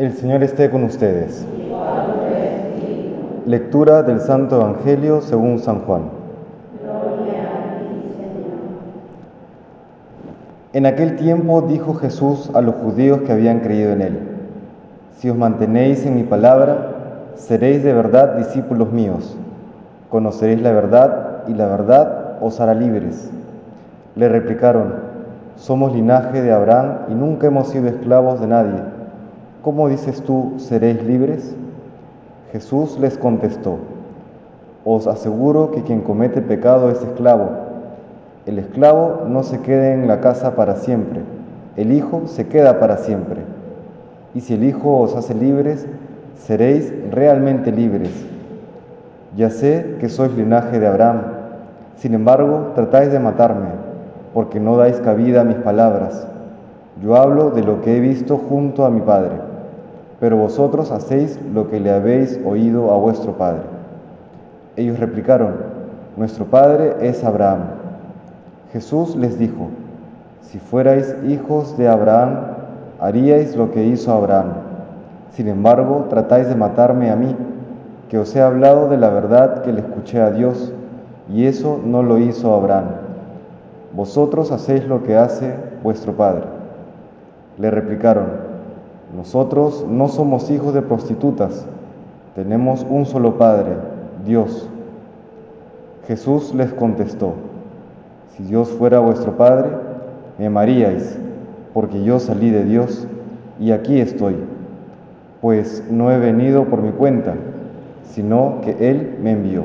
El Señor esté con ustedes. Lectura del Santo Evangelio según San Juan. En aquel tiempo dijo Jesús a los judíos que habían creído en él, Si os mantenéis en mi palabra, seréis de verdad discípulos míos, conoceréis la verdad y la verdad os hará libres. Le replicaron, somos linaje de Abraham y nunca hemos sido esclavos de nadie. ¿Cómo dices tú, seréis libres? Jesús les contestó, os aseguro que quien comete pecado es esclavo. El esclavo no se queda en la casa para siempre, el Hijo se queda para siempre. Y si el Hijo os hace libres, seréis realmente libres. Ya sé que sois linaje de Abraham, sin embargo tratáis de matarme, porque no dais cabida a mis palabras. Yo hablo de lo que he visto junto a mi Padre pero vosotros hacéis lo que le habéis oído a vuestro padre. Ellos replicaron, nuestro padre es Abraham. Jesús les dijo, si fuerais hijos de Abraham, haríais lo que hizo Abraham. Sin embargo, tratáis de matarme a mí, que os he hablado de la verdad que le escuché a Dios, y eso no lo hizo Abraham. Vosotros hacéis lo que hace vuestro padre. Le replicaron, nosotros no somos hijos de prostitutas, tenemos un solo Padre, Dios. Jesús les contestó, si Dios fuera vuestro Padre, me amaríais, porque yo salí de Dios y aquí estoy, pues no he venido por mi cuenta, sino que Él me envió.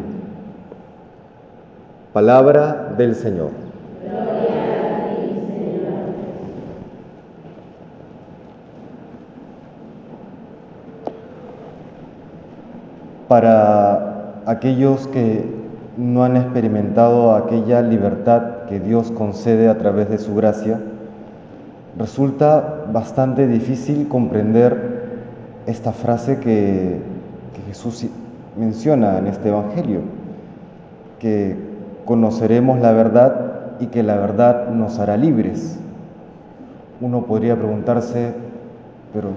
Palabra del Señor. Para aquellos que no han experimentado aquella libertad que Dios concede a través de su gracia, resulta bastante difícil comprender esta frase que, Jesús menciona en este Evangelio, que conoceremos la verdad y que la verdad nos hará libres. Uno podría preguntarse, pero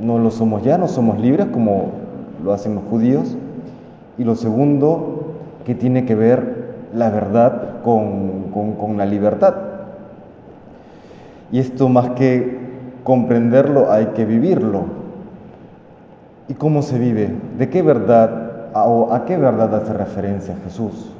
¿no lo somos ya? ¿No somos libres como lo hacen los judíos. Y lo segundo, que tiene que ver la verdad con, la libertad. Y esto más que comprenderlo, hay que vivirlo. ¿Y cómo se vive? ¿De qué verdad o a qué verdad hace referencia Jesús?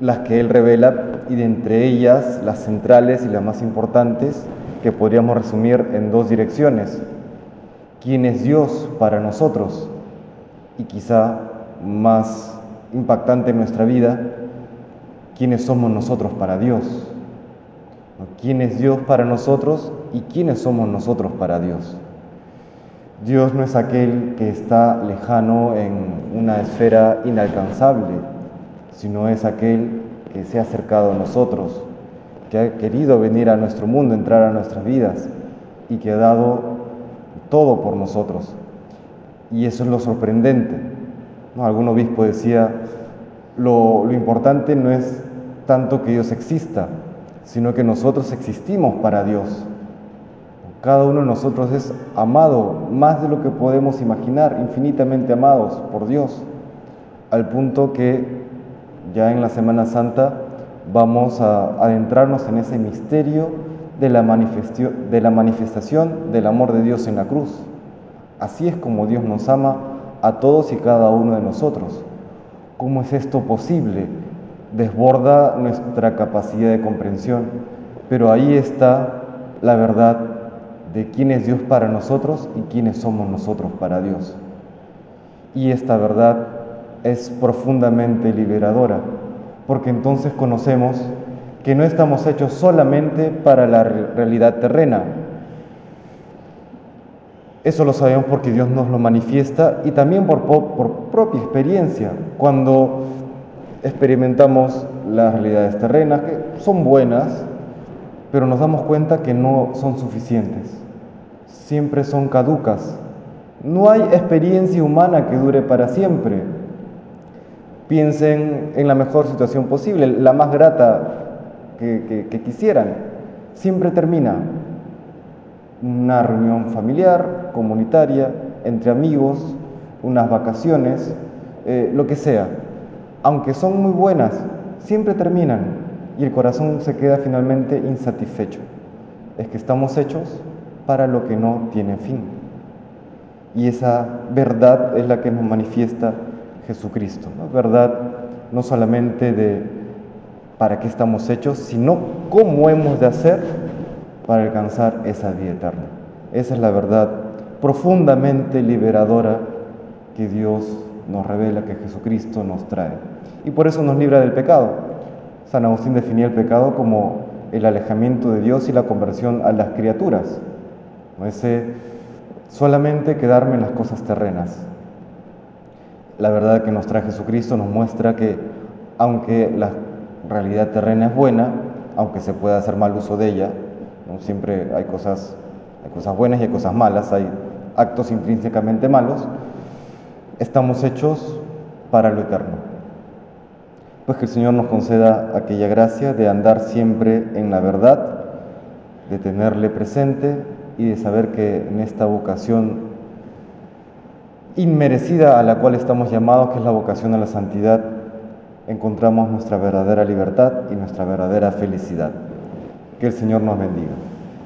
Las que Él revela y de entre ellas las centrales y las más importantes que podríamos resumir en dos direcciones quién es Dios para nosotros y quizá más impactante en nuestra vida, quiénes somos nosotros para Dios. ¿Quién es Dios para nosotros y quiénes somos nosotros para Dios? Dios no es aquel que está lejano en una esfera inalcanzable, sino es aquel que se ha acercado a nosotros, que ha querido venir a nuestro mundo, entrar a nuestras vidas y que ha dado todo por nosotros. Y eso es lo sorprendente. ¿no? Algún obispo decía, lo, lo importante no es tanto que Dios exista, sino que nosotros existimos para Dios. Cada uno de nosotros es amado más de lo que podemos imaginar, infinitamente amados por Dios, al punto que ya en la Semana Santa vamos a adentrarnos en ese misterio de la, de la manifestación del amor de Dios en la cruz. Así es como Dios nos ama a todos y cada uno de nosotros. ¿Cómo es esto posible? Desborda nuestra capacidad de comprensión, pero ahí está la verdad de quién es Dios para nosotros y quiénes somos nosotros para Dios. Y esta verdad es profundamente liberadora, porque entonces conocemos que no estamos hechos solamente para la realidad terrena. Eso lo sabemos porque Dios nos lo manifiesta y también por, propia experiencia. Cuando experimentamos las realidades terrenas, que son buenas, pero nos damos cuenta que no son suficientes. Siempre son caducas. No hay experiencia humana que dure para siempre. Piensen en la mejor situación posible, la más grata que, quisieran. Siempre termina. una reunión familiar, comunitaria, entre amigos, unas vacaciones, eh, lo que sea. Aunque son muy buenas, siempre terminan y el corazón se queda finalmente insatisfecho. Es que estamos hechos para lo que no tiene fin. Y esa verdad es la que nos manifiesta Jesucristo. Verdad no solamente de para qué estamos hechos, sino cómo hemos de hacer para alcanzar esa vida eterna. Esa es la verdad profundamente liberadora que Dios nos revela, que Jesucristo nos trae. Y por eso nos libra del pecado. San Agustín definía el pecado como el alejamiento de Dios y la conversión a las criaturas. ¿no? Ese solamente quedarme en las cosas terrenas. La verdad que nos trae Jesucristo nos muestra que aunque la realidad terrena es buena, aunque se pueda hacer mal uso de ella, ¿no? siempre hay cosas, hay cosas buenas y hay cosas malas, hay actos intrínsecamente malos, estamos hechos para lo eterno. Pues que el Señor nos conceda aquella gracia de andar siempre en la verdad, de tenerle presente y de saber que en esta vocación inmerecida a la cual estamos llamados, que es la vocación a la santidad, encontramos nuestra verdadera libertad y nuestra verdadera felicidad. Que el Señor nos bendiga.